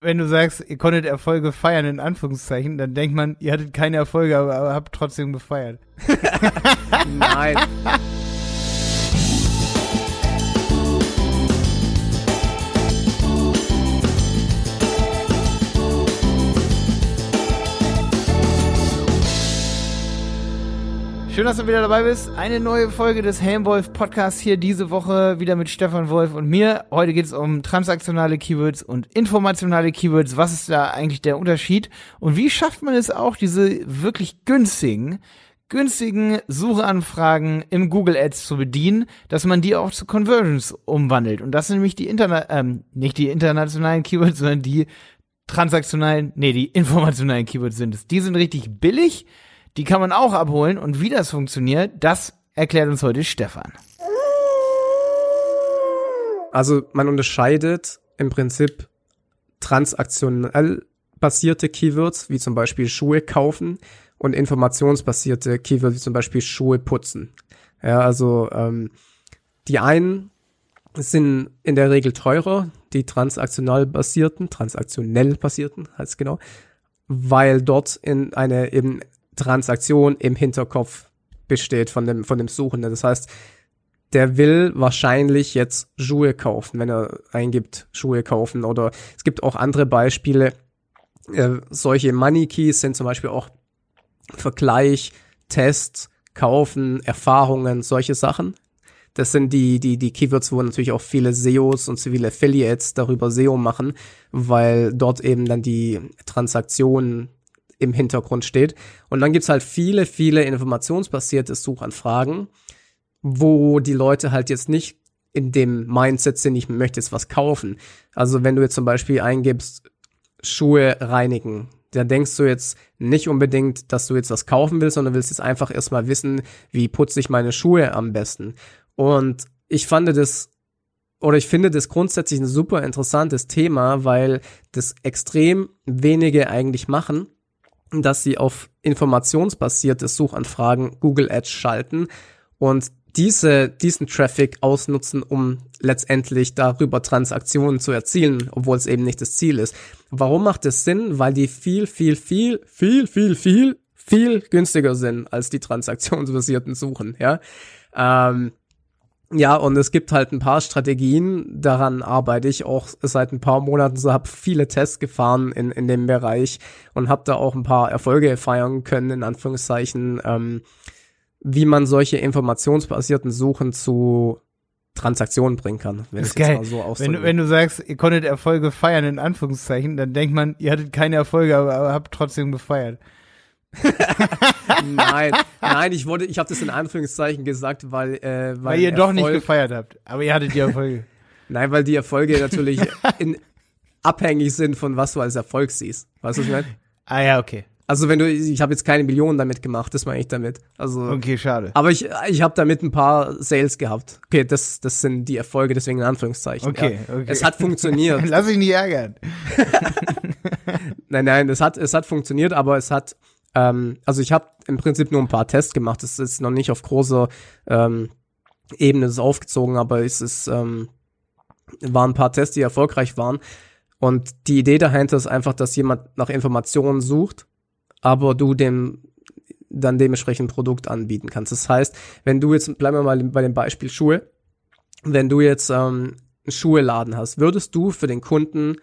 wenn du sagst, ihr konntet Erfolge feiern, in Anführungszeichen, dann denkt man, ihr hattet keine Erfolge, aber, aber habt trotzdem gefeiert. Nein. Schön, dass du wieder dabei bist. Eine neue Folge des Helmwolf Podcasts hier diese Woche wieder mit Stefan Wolf und mir. Heute geht es um transaktionale Keywords und informationale Keywords. Was ist da eigentlich der Unterschied? Und wie schafft man es auch, diese wirklich günstigen, günstigen Suchanfragen im Google Ads zu bedienen, dass man die auch zu Conversions umwandelt? Und das sind nämlich die Interna ähm, nicht die internationalen Keywords, sondern die transaktionalen, nee, die informationalen Keywords sind es. Die sind richtig billig die kann man auch abholen und wie das funktioniert, das erklärt uns heute Stefan. Also man unterscheidet im Prinzip transaktionell basierte Keywords, wie zum Beispiel Schuhe kaufen und informationsbasierte Keywords, wie zum Beispiel Schuhe putzen. Ja, also ähm, die einen sind in der Regel teurer, die transaktional basierten, transaktionell basierten heißt genau, weil dort in eine eben Transaktion im Hinterkopf besteht von dem, von dem Suchenden. Das heißt, der will wahrscheinlich jetzt Schuhe kaufen, wenn er eingibt, Schuhe kaufen. Oder es gibt auch andere Beispiele. Äh, solche Money Keys sind zum Beispiel auch Vergleich, Tests, Kaufen, Erfahrungen, solche Sachen. Das sind die, die, die Keywords, wo natürlich auch viele SEOs und viele Affiliates darüber SEO machen, weil dort eben dann die Transaktionen im Hintergrund steht. Und dann gibt's halt viele, viele informationsbasierte Suchanfragen, wo die Leute halt jetzt nicht in dem Mindset sind, ich möchte jetzt was kaufen. Also wenn du jetzt zum Beispiel eingibst, Schuhe reinigen, da denkst du jetzt nicht unbedingt, dass du jetzt was kaufen willst, sondern willst jetzt einfach erstmal wissen, wie putze ich meine Schuhe am besten. Und ich fand das, oder ich finde das grundsätzlich ein super interessantes Thema, weil das extrem wenige eigentlich machen dass sie auf informationsbasierte Suchanfragen Google Ads schalten und diese, diesen Traffic ausnutzen, um letztendlich darüber Transaktionen zu erzielen, obwohl es eben nicht das Ziel ist. Warum macht es Sinn? Weil die viel, viel, viel, viel, viel, viel, viel günstiger sind als die transaktionsbasierten Suchen, ja. Ähm, ja, und es gibt halt ein paar Strategien, daran arbeite ich auch seit ein paar Monaten, so habe viele Tests gefahren in, in dem Bereich und habe da auch ein paar Erfolge feiern können, in Anführungszeichen, ähm, wie man solche informationsbasierten Suchen zu Transaktionen bringen kann, wenn das ist geil. So wenn, du, wenn du sagst, ihr konntet Erfolge feiern, in Anführungszeichen, dann denkt man, ihr hattet keine Erfolge, aber, aber habt trotzdem gefeiert. nein, nein, ich wollte, ich habe das in Anführungszeichen gesagt, weil äh, weil, weil ihr Erfolg, doch nicht gefeiert habt, aber ihr hattet die Erfolge. nein, weil die Erfolge natürlich in, abhängig sind von was du als Erfolg siehst. Weißt du, was ich meine? Ah ja, okay. Also wenn du, ich habe jetzt keine Millionen damit gemacht, das meine ich damit. Also okay, schade. Aber ich, ich habe damit ein paar Sales gehabt. Okay, das, das sind die Erfolge, deswegen in Anführungszeichen. Okay, ja. okay. Es hat funktioniert. Lass dich nicht ärgern. nein, nein, es hat, es hat funktioniert, aber es hat ähm, also ich habe im Prinzip nur ein paar Tests gemacht. Es ist noch nicht auf großer ähm, Ebene ist aufgezogen, aber es ist, ähm, waren ein paar Tests, die erfolgreich waren. Und die Idee dahinter ist einfach, dass jemand nach Informationen sucht, aber du dem dann dementsprechend ein Produkt anbieten kannst. Das heißt, wenn du jetzt, bleiben wir mal bei dem Beispiel Schuhe, wenn du jetzt ähm, einen Schuheladen hast, würdest du für den Kunden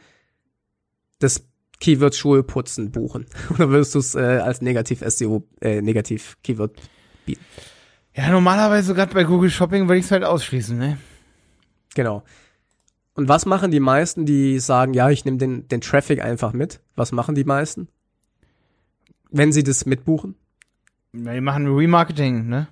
das Keyword Schuhe putzen buchen? Oder würdest du es äh, als negativ SEO, äh, negativ Keyword bieten? Ja, normalerweise gerade bei Google Shopping würde ich es halt ausschließen, ne? Genau. Und was machen die meisten, die sagen, ja, ich nehme den, den Traffic einfach mit? Was machen die meisten? Wenn sie das mitbuchen? Ja, die machen Remarketing, ne?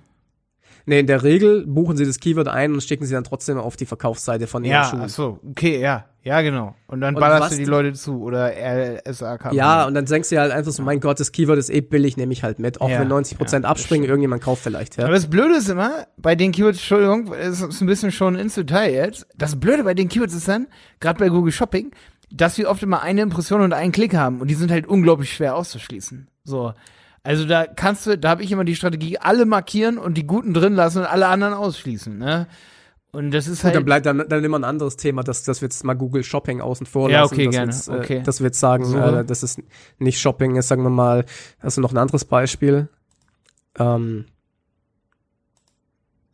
Nee, in der Regel buchen sie das Keyword ein und stecken sie dann trotzdem auf die Verkaufsseite von ihren ja, Schuhen. Ach so, okay, ja. Ja, genau. Und dann und ballerst du die Leute zu oder RSA Ja, und dann denkst du halt einfach so, mein Gott, das Keyword ist eh billig, nehme ich halt mit. Auch ja, wenn 90 Prozent ja, abspringen, irgendjemand kauft vielleicht. Ja. Aber das Blöde ist immer, bei den Keywords, Entschuldigung, es ist ein bisschen schon ins Detail jetzt. Das Blöde bei den Keywords ist dann, gerade bei Google Shopping, dass wir oft immer eine Impression und einen Klick haben und die sind halt unglaublich schwer auszuschließen. So. Also da kannst du, da habe ich immer die Strategie, alle markieren und die guten drin lassen und alle anderen ausschließen, ne? Und das ist Gut, halt. dann bleibt dann, dann immer ein anderes Thema, dass, dass wir jetzt mal Google Shopping außen vor Ja, lassen. okay, dass gerne, jetzt, okay. Äh, dass wir jetzt sagen, So. äh, das ist nicht Shopping ist, sagen wir mal, also noch ein anderes Beispiel. Ähm,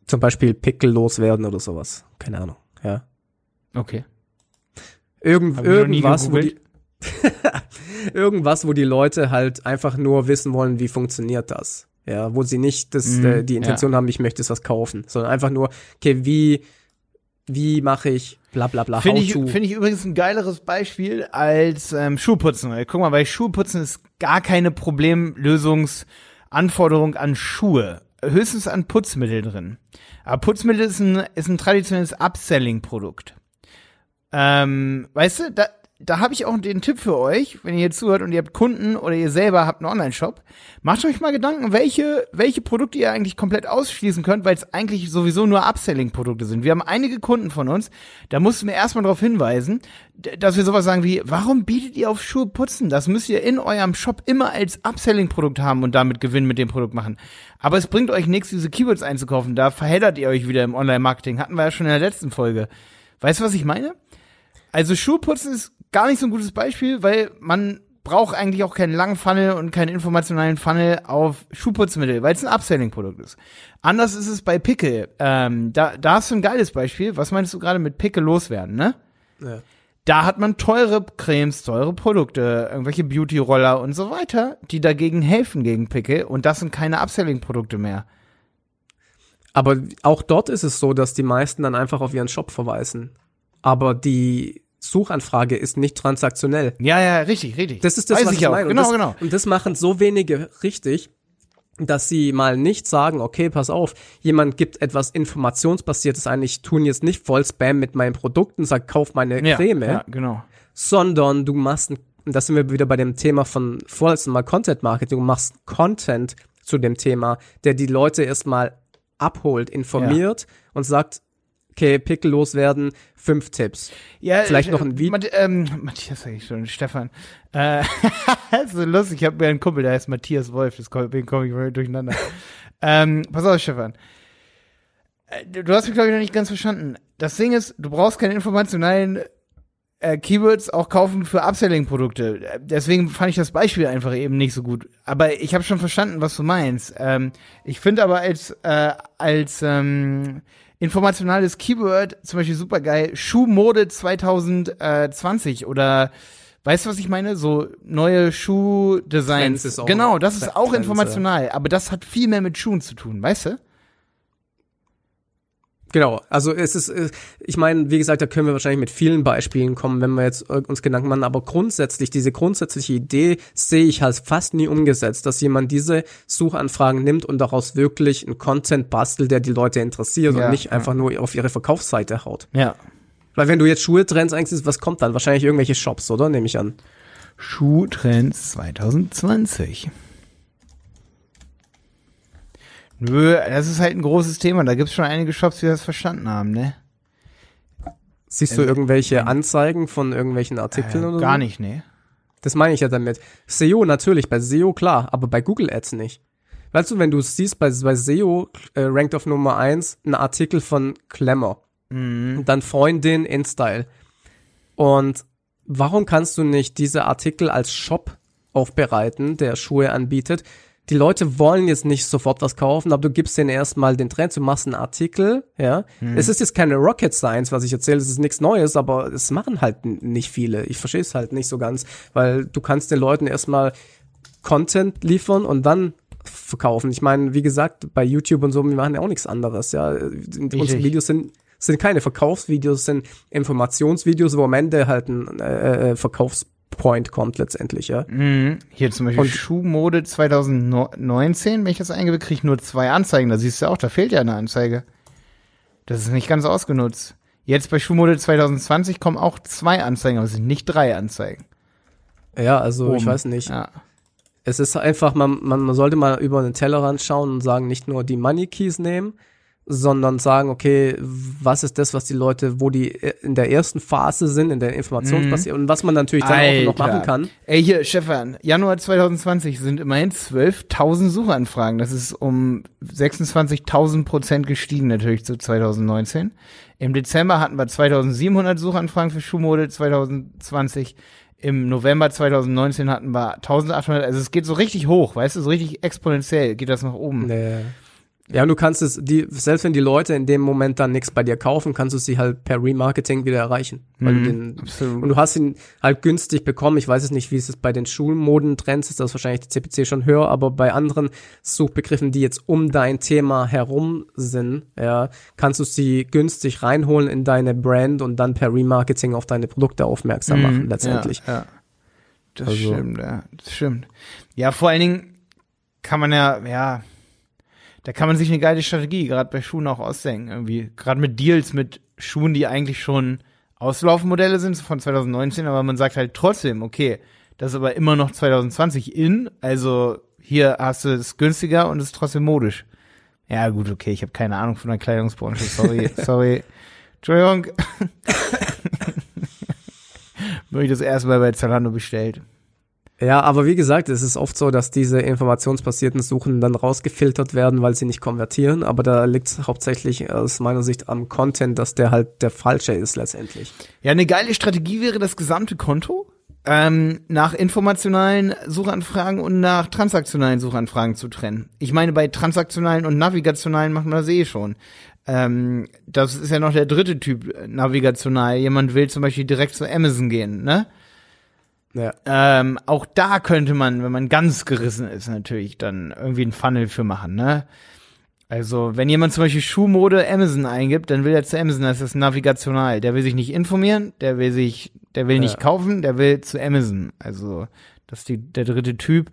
zum Beispiel Pickel loswerden oder sowas. Keine Ahnung, ja. okay. Irgend, irgendwas, wo die, irgendwas, wo die Leute halt einfach nur wissen wollen, wie funktioniert das. Ja, wo sie nicht das, Mhm, äh, die Intention haben, ich möchte jetzt was kaufen, sondern einfach nur, okay, wie, wie mache ich bla bla bla, Finde ich, to. finde ich übrigens ein geileres Beispiel als ähm, Schuhputzen. Weil, Guck mal, bei Schuhputzen ist gar keine Problemlösungsanforderung an Schuhe. Höchstens an Putzmittel drin. Aber Putzmittel ist ein, ist ein traditionelles Upselling-Produkt. Ähm, weißt du, da, da habe ich auch den Tipp für euch, wenn ihr hier zuhört und ihr habt Kunden oder ihr selber habt einen Online-Shop, macht euch mal Gedanken, welche, welche Produkte ihr eigentlich komplett ausschließen könnt, weil es eigentlich sowieso nur Upselling-Produkte sind. Wir haben einige Kunden von uns, da mussten wir erstmal darauf hinweisen, dass wir sowas sagen wie, warum bietet ihr auf Schuhe putzen? Das müsst ihr in eurem Shop immer als Upselling-Produkt haben und damit Gewinn mit dem Produkt machen. Aber es bringt euch nichts, diese Keywords einzukaufen. Da verheddert ihr euch wieder im Online-Marketing. Hatten wir ja schon in der letzten Folge. Weißt du, was ich meine? Also Schuhputzen ist gar nicht so ein gutes Beispiel, weil man braucht eigentlich auch keinen langen Funnel und keinen informationalen Funnel auf Schuhputzmittel, weil es ein Upselling-Produkt ist. Anders ist es bei Pickel. Ähm, da, da hast du ein geiles Beispiel. Was meinst du gerade mit Pickel loswerden, ne? Ja. Da hat man teure Cremes, teure Produkte, irgendwelche Beauty-Roller und so weiter, die dagegen helfen gegen Pickel und das sind keine Upselling-Produkte mehr. Aber auch dort ist es so, dass die meisten dann einfach auf ihren Shop verweisen. Aber die Suchanfrage ist nicht transaktionell. Ja, ja, richtig, richtig. Das ist das, Weiß was ich ich meine. Genau, und das, genau. Und das machen so wenige richtig, dass sie mal nicht sagen, okay, pass auf, jemand gibt etwas informationsbasiertes ein, ich tun jetzt nicht voll Spam mit meinen Produkten, sag, kauf meine Ja, Creme, ja, genau. sondern du machst, und das sind wir wieder bei dem Thema von vorletzten Mal Content Marketing, du machst Content zu dem Thema, der die Leute erstmal abholt, informiert und sagt, okay, Pickel loswerden, fünf Tipps. Ja, Vielleicht äh, noch ein Video. Matt, ähm, Matthias sag ich schon, Stefan. Äh, so lustig, ich habe mir einen Kumpel, der heißt Matthias Wolf, deswegen komme ich mal durcheinander. ähm, pass auf, Stefan. Äh, Du hast mich, glaube ich, noch nicht ganz verstanden. Das Ding ist, du brauchst keine informationalen äh, Keywords auch kaufen für Upselling-Produkte. Äh, Deswegen fand ich das Beispiel einfach eben nicht so gut. Aber ich habe schon verstanden, was du meinst. Ähm, ich finde aber als, äh, als ähm, informationales Keyword zum Beispiel super geil, Schuhmode 2020 oder weißt du, was ich meine? So neue Schuhdesigns. Genau, das ist auch Trends, informational, aber das hat viel mehr mit Schuhen zu tun, weißt du? Genau, also es ist, äh, ich meine, wie gesagt, da können wir wahrscheinlich mit vielen Beispielen kommen, wenn wir jetzt äh, uns Gedanken machen, aber grundsätzlich, diese grundsätzliche Idee sehe ich halt fast nie umgesetzt, dass jemand diese Suchanfragen nimmt und daraus wirklich einen Content bastelt, der die Leute interessiert Ja, und nicht ja. einfach nur auf ihre Verkaufsseite haut. Ja. Weil wenn du jetzt Schuhe-Trends eigentlich, was kommt dann? Wahrscheinlich irgendwelche Shops, oder? Nehme ich an. Schuhtrends 2020. Nö, das ist halt ein großes Thema. Da gibt's schon einige Shops, die das verstanden haben, ne? Siehst du Also, irgendwelche Anzeigen von irgendwelchen Artikeln Äh, oder gar so? nicht, ne? Das meine ich ja damit. SEO natürlich, bei SEO klar, aber bei Google Ads nicht. Weißt du, wenn du siehst, bei, bei SEO äh, rankt auf Nummer eins ein Artikel von Klemmer Mhm. und dann Freundin in Style. Und warum kannst du nicht diese Artikel als Shop aufbereiten, der Schuhe anbietet? Die Leute wollen jetzt nicht sofort was kaufen, aber du gibst denen erstmal den Trend, du machst einen Artikel, ja. Es ist jetzt keine Rocket Science, was ich erzähle, es ist nichts Neues, aber es machen halt nicht viele. Ich verstehe es halt nicht so ganz, weil du kannst den Leuten erstmal Content liefern und dann verkaufen. Ich meine, wie gesagt, bei YouTube und so, wir machen ja auch nichts anderes, ja. Unsere Videos sind sind keine Verkaufsvideos, sind Informationsvideos, wo am Ende halt ein äh, äh, Verkaufspoint kommt letztendlich, ja. Mhm. Hier zum Beispiel Und- Schuhmode 2019, wenn ich das eingebe, kriege ich nur zwei Anzeigen. Da siehst du auch, da fehlt ja eine Anzeige. Das ist nicht ganz ausgenutzt. Jetzt bei Schuhmode 2020 kommen auch zwei Anzeigen, aber es sind nicht drei Anzeigen. Ja, also ich Oben. weiß nicht. Ja. Es ist einfach, man, man, man sollte mal über den Tellerrand schauen und sagen, nicht nur die Money Keys nehmen, sondern sagen, okay, was ist das, was die Leute, wo die in der ersten Phase sind, in der Informationsbasierung und was man natürlich dann auch noch machen kann. Ey, hier, Stefan, Januar 2020 sind immerhin 12.000 Suchanfragen. Das ist um 26.000 Prozent gestiegen natürlich zu 2019. Im Dezember hatten wir 2700 Suchanfragen für Schuhmode 2020. Im November 2019 hatten wir 1800. Also es geht so richtig hoch, weißt du, so richtig exponentiell geht das nach oben. Nee. Ja, und du kannst es, die, selbst wenn die Leute in dem Moment dann nichts bei dir kaufen, kannst du sie halt per Remarketing wieder erreichen. Du den, und du hast ihn halt günstig bekommen. Ich weiß es nicht, wie es bei den Schulmodentrends ist, das ist wahrscheinlich die CPC schon höher, aber bei anderen Suchbegriffen, die jetzt um dein Thema herum sind, ja, kannst du sie günstig reinholen in deine Brand und dann per Remarketing auf deine Produkte aufmerksam machen, Mhm, letztendlich. Ja, ja. Das Also- stimmt, ja. Das stimmt. Ja, vor allen Dingen kann man ja, ja, da kann man sich eine geile Strategie, gerade bei Schuhen auch ausdenken, irgendwie. Gerade mit Deals mit Schuhen, die eigentlich schon Auslaufmodelle sind von 2019, aber man sagt halt trotzdem, okay, das ist aber immer noch 2020 in, also hier hast du es günstiger und es ist trotzdem modisch. Ja, gut, okay, ich habe keine Ahnung von der Kleidungsbranche, sorry, sorry. Entschuldigung. Nur ich das erste Mal bei Zalando bestellt. Ja, aber wie gesagt, es ist oft so, dass diese informationsbasierten Suchen dann rausgefiltert werden, weil sie nicht konvertieren. Aber da liegt es hauptsächlich aus meiner Sicht am Content, dass der halt der falsche ist letztendlich. Ja, eine geile Strategie wäre das gesamte Konto ähm, nach informationalen Suchanfragen und nach transaktionalen Suchanfragen zu trennen. Ich meine, bei transaktionalen und navigationalen macht man das eh schon. Ähm, das ist ja noch der dritte Typ äh, navigational. Jemand will zum Beispiel direkt zu Amazon gehen, ne? Ja. Ähm, auch da könnte man, wenn man ganz gerissen ist, natürlich dann irgendwie einen Funnel für machen, ne? Also, wenn jemand zum Beispiel Schuhmode Amazon eingibt, dann will er zu Amazon, das ist navigational. Der will sich nicht informieren, der will sich, der will nicht Ja. kaufen, der will zu Amazon. Also, das ist die, der dritte Typ.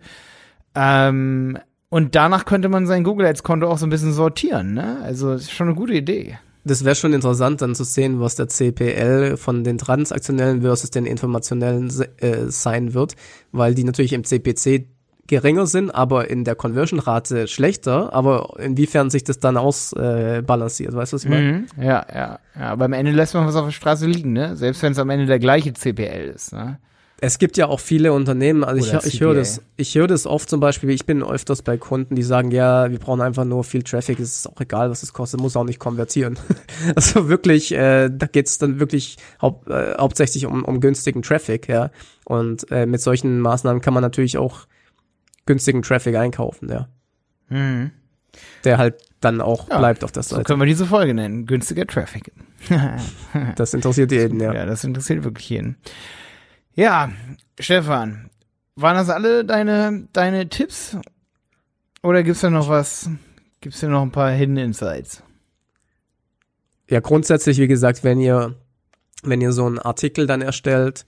Ähm, und danach könnte man sein Google Ads Konto auch so ein bisschen sortieren, ne? Also, das ist schon eine gute Idee. Das wäre schon interessant, dann zu sehen, was der CPL von den transaktionellen versus den informationellen äh, sein wird, weil die natürlich im CPC geringer sind, aber in der Conversion-Rate schlechter. Aber inwiefern sich das dann ausbalanciert, äh, weißt du, was ich meine? Mhm. Ja, ja, ja. Aber am Ende lässt man was auf der Straße liegen, ne? Selbst wenn es am Ende der gleiche CPL ist, ne? Es gibt ja auch viele Unternehmen, also Oder ich, ich höre das, ich höre das oft zum Beispiel, ich bin öfters bei Kunden, die sagen, ja, wir brauchen einfach nur viel Traffic, es ist auch egal, was es kostet, muss auch nicht konvertieren. also wirklich, äh, da geht's dann wirklich haupt, äh, hauptsächlich um, um günstigen Traffic, ja. Und äh, mit solchen Maßnahmen kann man natürlich auch günstigen Traffic einkaufen, ja. Mhm. Der halt dann auch Ja, bleibt auf der So Seite. können wir diese Folge nennen. Günstiger Traffic. Das interessiert jeden, ja. Ja, das interessiert wirklich jeden. Ja, Stefan, waren das alle deine, deine Tipps? Oder gibt's da noch was? Gibt's da noch ein paar Hidden Insights? Ja, grundsätzlich, wie gesagt, wenn ihr, wenn ihr so einen Artikel dann erstellt,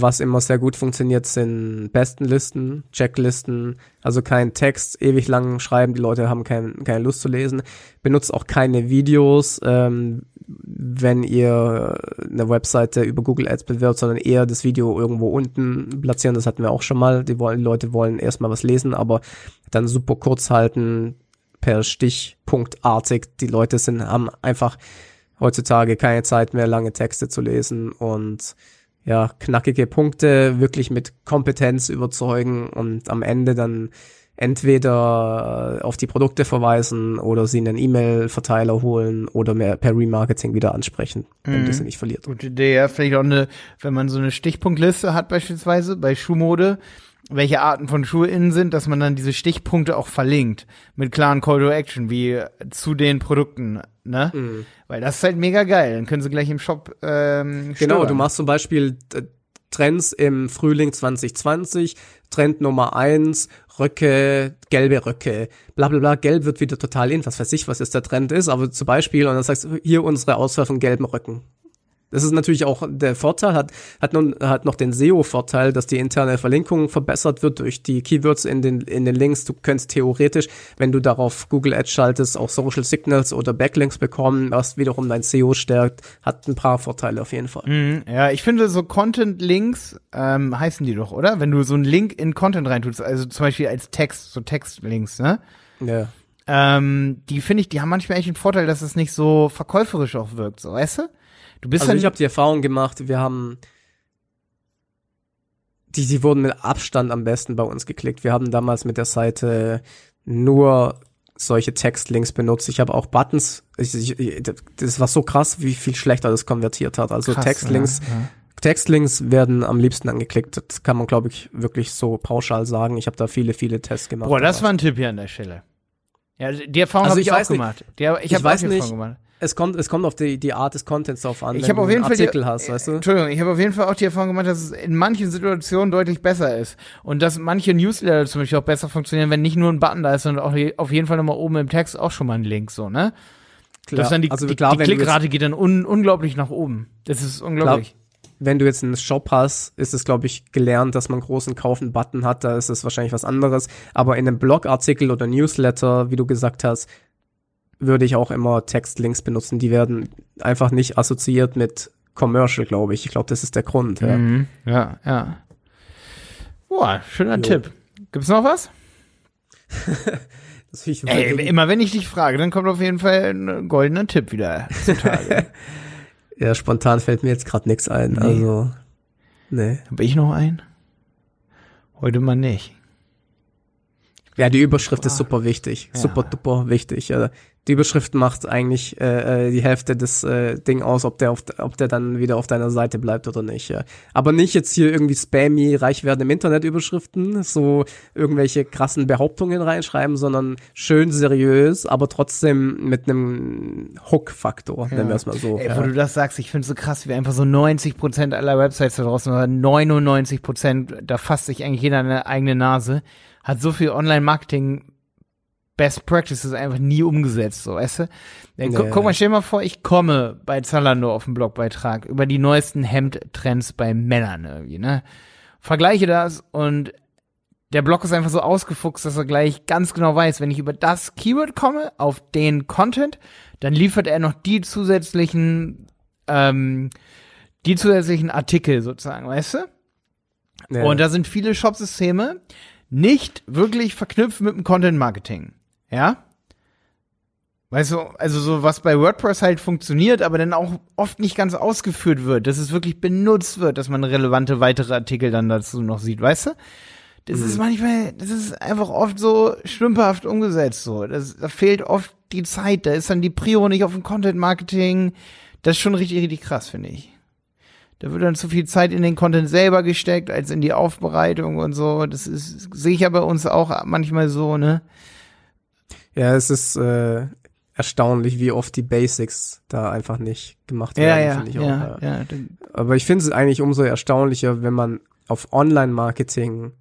was immer sehr gut funktioniert, sind Bestenlisten, Checklisten, also kein Text ewig lang schreiben, die Leute haben kein, keine Lust zu lesen. Benutzt auch keine Videos, ähm, wenn ihr eine Webseite über Google Ads bewirbt, sondern eher das Video irgendwo unten platzieren. Das hatten wir auch schon mal. Die, wollen, die Leute wollen erstmal was lesen, aber dann super kurz halten, per Stichpunktartig. Die Leute sind, haben einfach heutzutage keine Zeit mehr, lange Texte zu lesen und ja, knackige Punkte wirklich mit Kompetenz überzeugen und am Ende dann entweder auf die Produkte verweisen oder sie in einen E-Mail-Verteiler holen oder mehr per Remarketing wieder ansprechen, damit ihr sie nicht verliert. Gute Idee, ja, vielleicht auch eine, wenn man so eine Stichpunktliste hat beispielsweise bei Schuhmode, welche Arten von Schuhe innen sind, dass man dann diese Stichpunkte auch verlinkt mit klaren Call to Action, wie zu den Produkten, ne? Mhm. Weil das ist halt mega geil. Dann können sie gleich im Shop ähm, Genau, stöbern. du machst zum Beispiel äh, Trends im Frühling 2020, Trend Nummer eins Röcke, gelbe Röcke, bla bla bla, gelb wird wieder total in, was weiß ich, was jetzt der Trend ist, aber zum Beispiel, und dann sagst du, hier unsere Auswahl von gelben Röcken. Das ist natürlich auch der Vorteil, hat, hat, nun, hat noch den SEO-Vorteil, dass die interne Verlinkung verbessert wird durch die Keywords in den, in den Links. Du könntest theoretisch, wenn du darauf Google Ads schaltest, auch Social Signals oder Backlinks bekommen, was wiederum dein SEO stärkt, hat ein paar Vorteile auf jeden Fall. Mhm, ja, ich finde so Content-Links ähm, heißen die doch, oder? Wenn du so einen Link in Content reintust, also zum Beispiel als Text, so Textlinks, ne? Ja. Ähm, die finde ich, die haben manchmal echt einen Vorteil, dass es nicht so verkäuferisch auch wirkt, so, weißt du? Du bist Also dann, ich habe die Erfahrung gemacht, wir haben die, die wurden mit Abstand am besten bei uns geklickt. Wir haben damals mit der Seite nur solche Textlinks benutzt. Ich habe auch Buttons. Ich, ich, das war so krass, wie viel schlechter das konvertiert hat. Also krass, Textlinks. Ja, ja. Textlinks werden am liebsten angeklickt. Das kann man, glaube ich, wirklich so pauschal sagen. Ich habe da viele, viele Tests gemacht. Boah, das war ein Tipp hier an der Stelle. Ja, die Erfahrung also habe ich, auch gemacht. Die, ich ich weiß nicht, gemacht. Es kommt, es kommt auf die, die Art des Contents drauf an. Ich habe auf jeden Fall Artikel die, hast, weißt du? Entschuldigung, ich habe auf jeden Fall auch die Erfahrung gemacht, dass es in manchen Situationen deutlich besser ist und dass manche Newsletter zum Beispiel auch besser funktionieren, wenn nicht nur ein Button da ist, sondern auch auf jeden Fall nochmal oben im Text auch schon mal ein Link, so ne? Klar. dann die, also klar, die, die Klickrate geht dann un, unglaublich nach oben. Das ist unglaublich. Klar wenn du jetzt einen Shop hast, ist es, glaube ich, gelernt, dass man großen Kaufen-Button hat. Da ist es wahrscheinlich was anderes. Aber in einem Blogartikel oder Newsletter, wie du gesagt hast, würde ich auch immer Textlinks benutzen. Die werden einfach nicht assoziiert mit Commercial, glaube ich. Ich glaube, das ist der Grund. Ja, mhm. ja. ja. Boah, schöner jo. Tipp. Gibt's noch was? das ich Ey, immer wenn ich dich frage, dann kommt auf jeden Fall ein goldener Tipp wieder zutage. Ja, spontan fällt mir jetzt gerade nichts ein. Nee. Also, nee. Habe ich noch einen? Heute mal nicht. Ja, die Überschrift Boah. ist super wichtig. Ja. Super duper wichtig. Die Überschrift macht eigentlich äh, äh, die Hälfte des äh, Ding aus, ob der, auf, ob der dann wieder auf deiner Seite bleibt oder nicht. Ja. Aber nicht jetzt hier irgendwie spammy, reich werden im Internet Überschriften, so irgendwelche krassen Behauptungen reinschreiben, sondern schön seriös, aber trotzdem mit einem Hook-Faktor, ja. nennen wir es mal so. Ey, ja. Wo du das sagst, ich finde es so krass, wie einfach so 90 Prozent aller Websites da draußen, oder 99 Prozent, da fasst sich eigentlich jeder eine eigene Nase, hat so viel Online-Marketing Best Practices einfach nie umgesetzt, so, weißt du? Gu guck mal, stell dir mal vor, ich komme bei Zalando auf den Blogbeitrag über die neuesten Hemdtrends bei Männern irgendwie, ne? Vergleiche das und der Blog ist einfach so ausgefuchst, dass er gleich ganz genau weiß, wenn ich über das Keyword komme, auf den Content, dann liefert er noch die zusätzlichen, ähm, die zusätzlichen Artikel sozusagen, weißt du? Ja. Und da sind viele Shopsysteme nicht wirklich verknüpft mit dem Content Marketing. Ja? Weißt du, also so was bei WordPress halt funktioniert, aber dann auch oft nicht ganz ausgeführt wird, dass es wirklich benutzt wird, dass man relevante weitere Artikel dann dazu noch sieht, weißt du? Das mhm. ist manchmal, das ist einfach oft so stümperhaft umgesetzt, so. Das, da fehlt oft die Zeit, da ist dann die Prio nicht auf dem Content Marketing. Das ist schon richtig, richtig krass, finde ich. Da wird dann zu viel Zeit in den Content selber gesteckt, als in die Aufbereitung und so. Das ist, sehe ich ja bei uns auch manchmal so, ne? Ja, es ist äh, erstaunlich, wie oft die Basics da einfach nicht gemacht werden, ja, finde ich ja, auch. Ja, ja. Aber ich finde es eigentlich umso erstaunlicher, wenn man auf Online-Marketing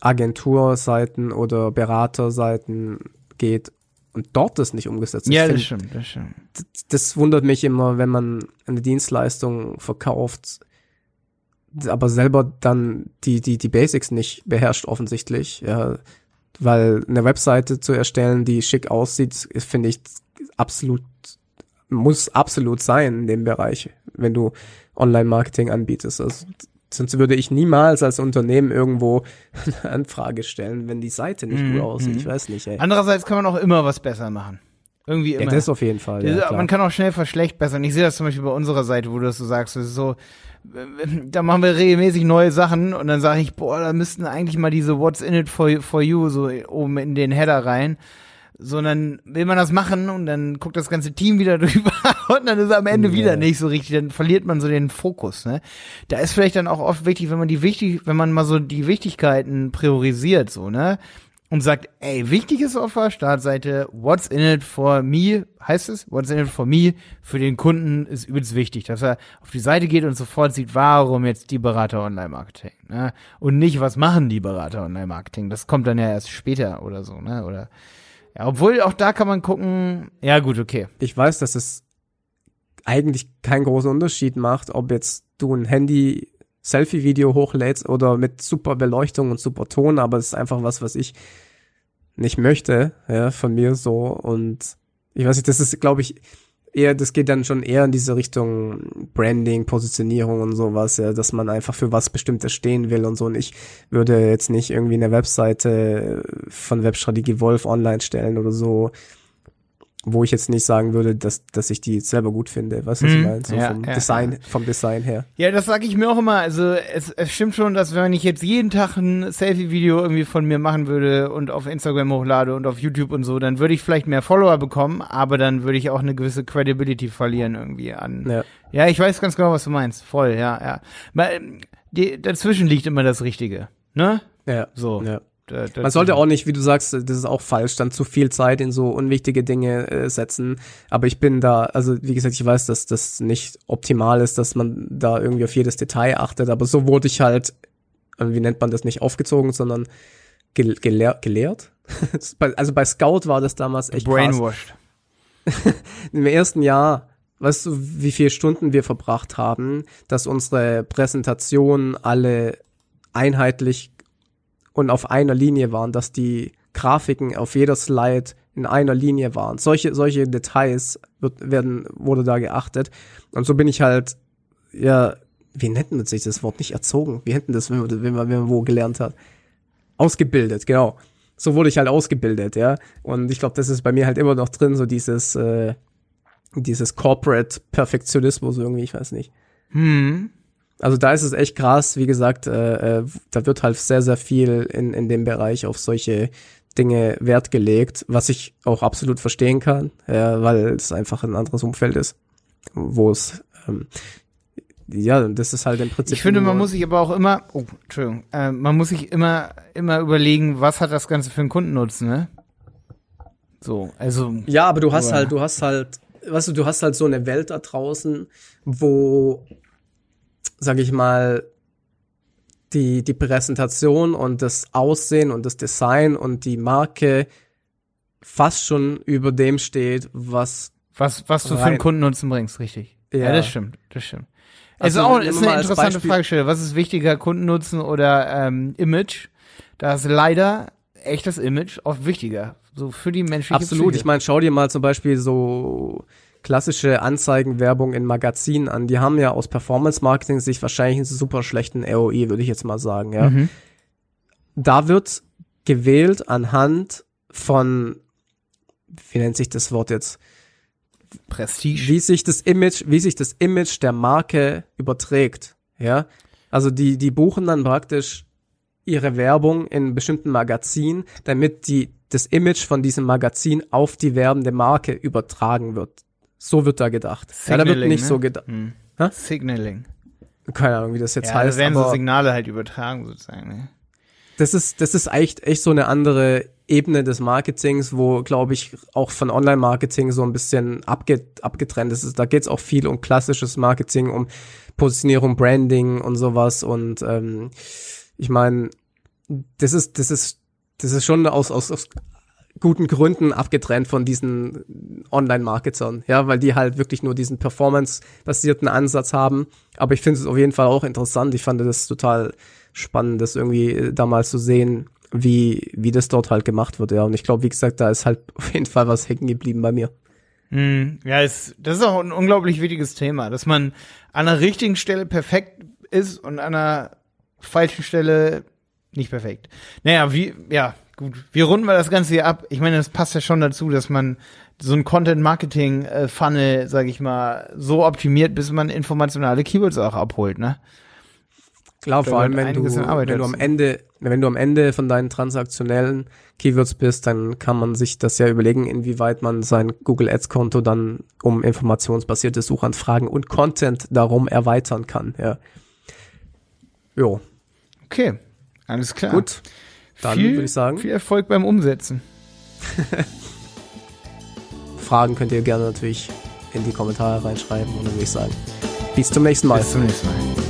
Agenturseiten oder Beraterseiten geht und dort das nicht umgesetzt ist. Ja, das stimmt, das stimmt. Das, wundert mich immer, wenn man eine Dienstleistung verkauft, aber selber dann die, die, die Basics nicht beherrscht offensichtlich. Ja, weil eine Webseite zu erstellen, die schick aussieht, finde ich absolut, muss absolut sein in dem Bereich, wenn du Online-Marketing anbietest. Also, sonst würde ich niemals als Unternehmen irgendwo eine Anfrage stellen, wenn die Seite nicht gut mhm, aussieht. Ich mhm. weiß nicht, ey. Andererseits kann man auch immer was besser machen. Irgendwie immer. Ja, das auf jeden Fall. Ja, man kann auch schnell verschlechtbessern. Ich sehe das zum Beispiel bei unserer Seite, wo du das so sagst. Das ist so, da machen wir regelmäßig neue Sachen und dann sage ich, boah, da müssten eigentlich mal diese What's in it for, for you so oben in den Header rein. Sondern will man das machen und dann guckt das ganze Team wieder drüber und dann ist am Ende yeah. wieder nicht so richtig, dann verliert man so den Fokus, ne? Da ist vielleicht dann auch oft wichtig, wenn man die wichtig, wenn man mal so die Wichtigkeiten priorisiert, so, ne? und sagt, ey, wichtiges auf der Startseite, what's in it for me, heißt es, what's in it for me, für den Kunden ist übelst wichtig, dass er auf die Seite geht und sofort sieht, warum jetzt die Berater Online-Marketing, ne? Und nicht, was machen die Berater Online-Marketing, das kommt dann ja erst später oder so, ne? Oder, ja, obwohl auch da kann man gucken, ja gut, okay. Ich weiß, dass es eigentlich keinen großen Unterschied macht, ob jetzt du ein Handy Selfie-Video hochlädst oder mit super Beleuchtung und super Ton, aber es ist einfach was, was ich nicht möchte, ja, von mir so und ich weiß nicht, das ist, glaube ich, eher, das geht dann schon eher in diese Richtung Branding, Positionierung und sowas, ja, dass man einfach für was Bestimmtes stehen will und so. Und ich würde jetzt nicht irgendwie eine Webseite von Webstrategie Wolf online stellen oder so, wo ich jetzt nicht sagen würde, dass, dass ich die selber gut finde. Was Hm, ich meine? So ja, vom ja, Design, ja. vom Design her. Ja, das sage ich mir auch immer. Also es, es stimmt schon, dass wenn ich jetzt jeden Tag ein Selfie-Video irgendwie von mir machen würde und auf Instagram hochlade und auf YouTube und so, dann würde ich vielleicht mehr Follower bekommen, aber dann würde ich auch eine gewisse Credibility verlieren irgendwie an. Ja. Ja, ich weiß ganz genau, was du meinst. Voll, ja, ja. Mal, ähm, die, dazwischen liegt immer das Richtige. Ne? Ja. So. ja. Da, Man sollte auch nicht, wie du sagst, das ist auch falsch, dann zu viel Zeit in so unwichtige Dinge äh, setzen. Aber ich bin da, also wie gesagt, ich weiß, dass das nicht optimal ist, dass man da irgendwie auf jedes Detail achtet. Aber so wurde ich halt, äh, wie nennt man das nicht, aufgezogen, sondern gel gelehr gelehrt. Also bei Scout war das damals echt krass. brainwashed. Im ersten Jahr, weißt du, wie viele Stunden wir verbracht haben, dass unsere Präsentationen alle einheitlich und auf einer Linie waren, dass die Grafiken auf jeder Slide in einer Linie waren. Solche, solche Details wird, werden, wurde da geachtet. Und so bin ich halt, ja, wie nennt man sich das Wort? Nicht erzogen. Wie man das, wenn man, wenn man, wenn man wo gelernt hat? Ausgebildet, genau. So wurde ich halt ausgebildet, ja. Und ich glaube, das ist bei mir halt immer noch drin, so dieses, äh, dieses Corporate Perfektionismus irgendwie, ich weiß nicht. Hm. Also da ist es echt krass, wie gesagt, äh, äh, da wird halt sehr, sehr viel in, in dem Bereich auf solche Dinge Wert gelegt, was ich auch absolut verstehen kann, ja, weil es einfach ein anderes Umfeld ist, wo es, ähm, ja, das ist halt im Prinzip. Ich finde, man muss sich aber auch immer, oh, Entschuldigung, äh, man muss sich immer, immer überlegen, was hat das Ganze für einen Kundennutzen, ne? So, also, Ja, aber du hast Aber- halt, du hast halt, weißt du, du hast halt so eine Welt da draußen, wo, sag ich mal, die, die Präsentation und das Aussehen und das Design und die Marke fast schon über dem steht, was was, was du für einen Kundennutzen bringst, richtig. Ja, Ja. das stimmt, das stimmt. Also, Also, auch, ist eine interessante Beispiel- Fragestellung. Was ist wichtiger, Kundennutzen oder ähm, Image? Da ist leider echt das Image oft wichtiger. So für die menschliche Absolut, Psyche. ich meine, schau dir mal zum Beispiel so klassische Anzeigenwerbung in Magazinen an. Die haben ja aus Performance-Marketing sich wahrscheinlich einen super schlechten ROI, würde ich jetzt mal sagen, ja. Mhm. da wird gewählt anhand von, wie nennt sich das Wort jetzt, Prestige. wie sich das Image, wie sich das Image der Marke überträgt, ja. Also die, die buchen dann praktisch ihre Werbung in bestimmten Magazinen, damit die, das Image von diesem Magazin auf die werbende Marke übertragen wird. So wird da gedacht. ja, da wird Signaling, nicht ne? so gedacht. Hm. Signaling. Keine Ahnung, wie das jetzt Ja, da heißt. werden so Signale halt übertragen sozusagen. Ne? das ist, das ist echt, echt so eine andere Ebene des Marketings, wo, glaube ich, auch von Online-Marketing so ein bisschen abge, abgetrennt ist. Da geht es auch viel um klassisches Marketing, um Positionierung, Branding und sowas. Und ähm, ich meine, das ist, das ist, das ist schon aus, aus, aus guten Gründen abgetrennt von diesen Online-Marketern, ja, weil die halt wirklich nur diesen Performance-basierten Ansatz haben. Aber ich finde es auf jeden Fall auch interessant. Ich fand das total spannend, das irgendwie äh, damals zu sehen, wie, wie das dort halt gemacht wird, ja. Und ich glaube, wie gesagt, da ist halt auf jeden Fall was hängen geblieben bei mir. Hm, ja, es, das ist auch ein unglaublich wichtiges Thema, dass man an der richtigen Stelle perfekt ist und an der falschen Stelle nicht perfekt. Naja, wie, ja, gut. Wir runden mal das Ganze hier ab. Ich meine, das passt ja schon dazu, dass man so ein Content-Marketing-Funnel, sag ich mal, so optimiert, bis man informationale Keywords auch abholt, ne? Klar, vor allem, wenn du, wenn du am. Ende, wenn du am Ende von deinen transaktionellen Keywords bist, dann kann man sich das ja überlegen, inwieweit man sein Google Ads Konto dann um informationsbasierte Suchanfragen und Content darum erweitern kann, ja. Jo, Okay, alles klar. gut. Dann viel, würde ich sagen, Viel Erfolg beim Umsetzen. Fragen könnt ihr gerne natürlich in die Kommentare reinschreiben und dann würde ich sagen, bis zum nächsten Mal. Bis zum nächsten Mal.